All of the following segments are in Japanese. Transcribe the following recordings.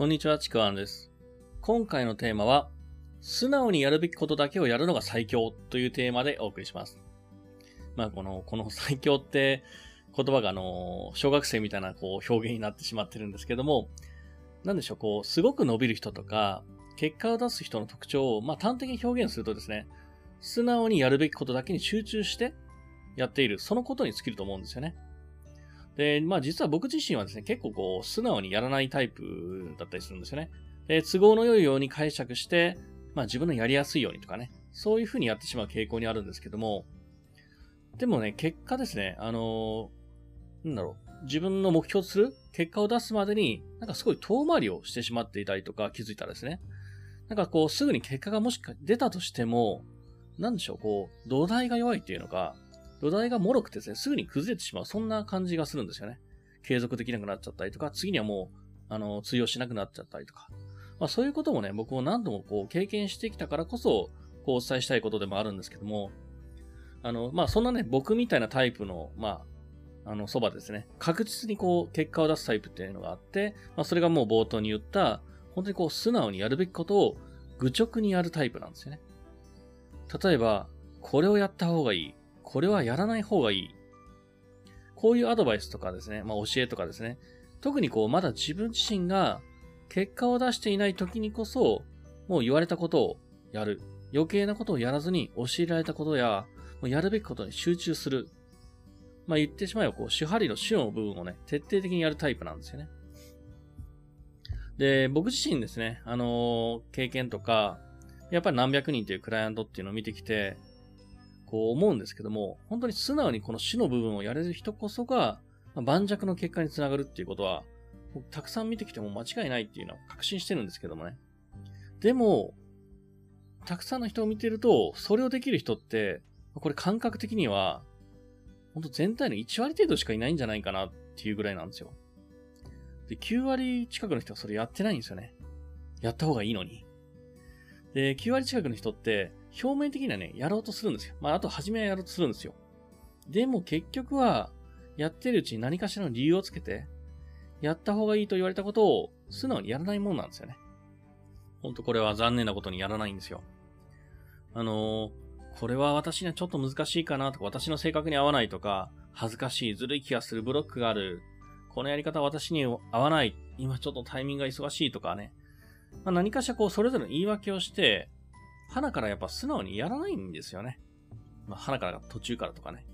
こんにちは、ちくわんです。今回のテーマは、素直にやるべきことだけをやるのが最強というテーマでお送りします。まあ、この、この最強って言葉があの、小学生みたいなこう表現になってしまってるんですけども、なんでしょう、こう、すごく伸びる人とか、結果を出す人の特徴を、まあ、端的に表現するとですね、素直にやるべきことだけに集中してやっている、そのことに尽きると思うんですよね。で、まあ実は僕自身はですね、結構こう、素直にやらないタイプだったりするんですよね。で、都合の良いように解釈して、まあ自分のやりやすいようにとかね、そういう風にやってしまう傾向にあるんですけども、でもね、結果ですね、あのーなんだろう、自分の目標とする結果を出すまでに、なんかすごい遠回りをしてしまっていたりとか気づいたらですね、なんかこう、すぐに結果がもしか出たとしても、なんでしょう、こう、土台が弱いっていうのか、土台が脆くてですね、すぐに崩れてしまう、そんな感じがするんですよね。継続できなくなっちゃったりとか、次にはもう、あの、通用しなくなっちゃったりとか。まあそういうこともね、僕も何度もこう経験してきたからこそ、こうお伝えしたいことでもあるんですけども、あの、まあそんなね、僕みたいなタイプの、まあ、あの、そばですね、確実にこう、結果を出すタイプっていうのがあって、まあそれがもう冒頭に言った、本当にこう、素直にやるべきことを愚直にやるタイプなんですよね。例えば、これをやった方がいい。これはやらない方がいい。こういうアドバイスとかですね、まあ教えとかですね、特にこう、まだ自分自身が結果を出していない時にこそ、もう言われたことをやる。余計なことをやらずに教えられたことや、もうやるべきことに集中する。まあ言ってしまえば、こう、主張りの主の部分をね、徹底的にやるタイプなんですよね。で、僕自身ですね、あのー経験とか、やっぱり何百人というクライアントっていうのを見てきて、こう思うんですけども、本当に素直にこの主の部分をやれる人こそが、ま盤石の結果につながるっていうことは、たくさん見てきても間違いないっていうのは確信してるんですけどもね。でも、たくさんの人を見てると、それをできる人って、これ感覚的には、本当全体の1割程度しかいないんじゃないかなっていうぐらいなんですよ。で、9割近くの人はそれやってないんですよね。やった方がいいのに。で、9割近くの人って、表面的にはね、やろうとするんですよ。まあ、あと、初めはやろうとするんですよ。でも、結局は、やってるうちに何かしらの理由をつけて、やった方がいいと言われたことを、素直にやらないもんなんですよね。ほんとこれは残念なことにやらないんですよ。あのーこれは私にはちょっと難しいかなとか、私の性格に合わないとか、恥ずかしい、ずるい気がするブロックがある、このやり方私に合わない、今ちょっとタイミングが忙しいとかね。まあ、何かしらこう、それぞれの言い訳をして、花からやっぱ素直にやらないんですよね。まあ、花からが途中からとかね。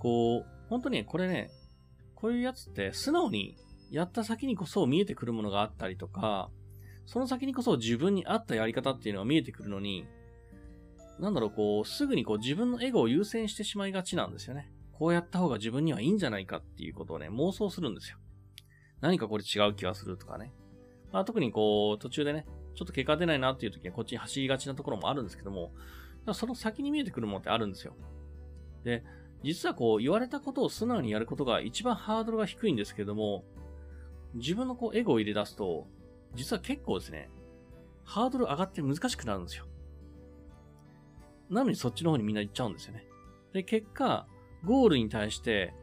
こう、本当にねこれね、こういうやつって素直にやった先にこそ見えてくるものがあったりとか、その先にこそ自分に合ったやり方っていうのが見えてくるのに、なんだろう、こう、すぐにこう自分のエゴを優先してしまいがちなんですよね。こうやった方が自分にはいいんじゃないかっていうことをね、妄想するんですよ。何かこれ違う気がするとかね。まあ特にこう、途中でね、ちょっと結果出ないなっていう時はこっちに走りがちなところもあるんですけども、その先に見えてくるものってあるんですよ。で、実はこう、言われたことを素直にやることが一番ハードルが低いんですけども、自分のこう、エゴを入れ出すと、実は結構ですね、ハードル上がって難しくなるんですよ。なのにそっちの方にみんな行っちゃうんですよね。で、結果、ゴールに対して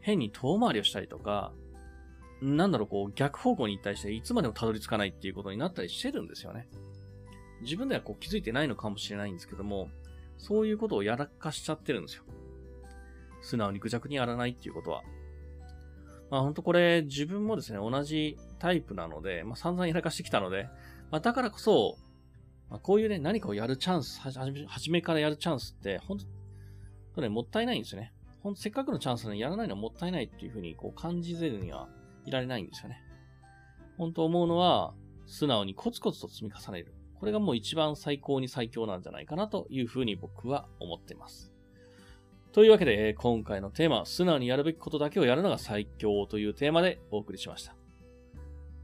変に遠回りをしたりとか、なんだろう、こう、逆方向に対していつまでもたどり着かないっていうことになったりしてるんですよね。自分ではこう気づいてないのかもしれないんですけども、そういうことをやらかしちゃってるんですよ。素直に愚弱にやらないっていうことは。まあ本当これ自分もですね、同じタイプなので、まあ散々やらかしてきたので、まあだからこそ、まあ、こういうね、何かをやるチャンス、はじめ初めからやるチャンスって、本当ね、もったいないんですよね。ほんとせっかくのチャンスなのやらないのはもったいないっていうふうにこう感じずにはいられないんですよね。本当思うのは、素直にコツコツと積み重ねる。これがもう一番最高に最強なんじゃないかなというふうに僕は思っています。というわけで、今回のテーマは、素直にやるべきことだけをやるのが最強というテーマでお送りしました。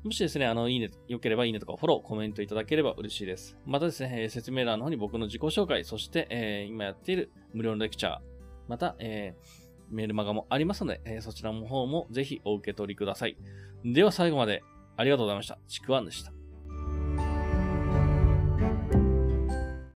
もしですね、あの、いいね、良ければいいねとかフォロー、コメントいただければ嬉しいです。またですね、説明欄の方に僕の自己紹介、そして、えー今やっている無料のレクチャー、また、えーメールマガもありますので、えーそちらの方もぜひお受け取りください。では最後までありがとうございました。ちくわんでした。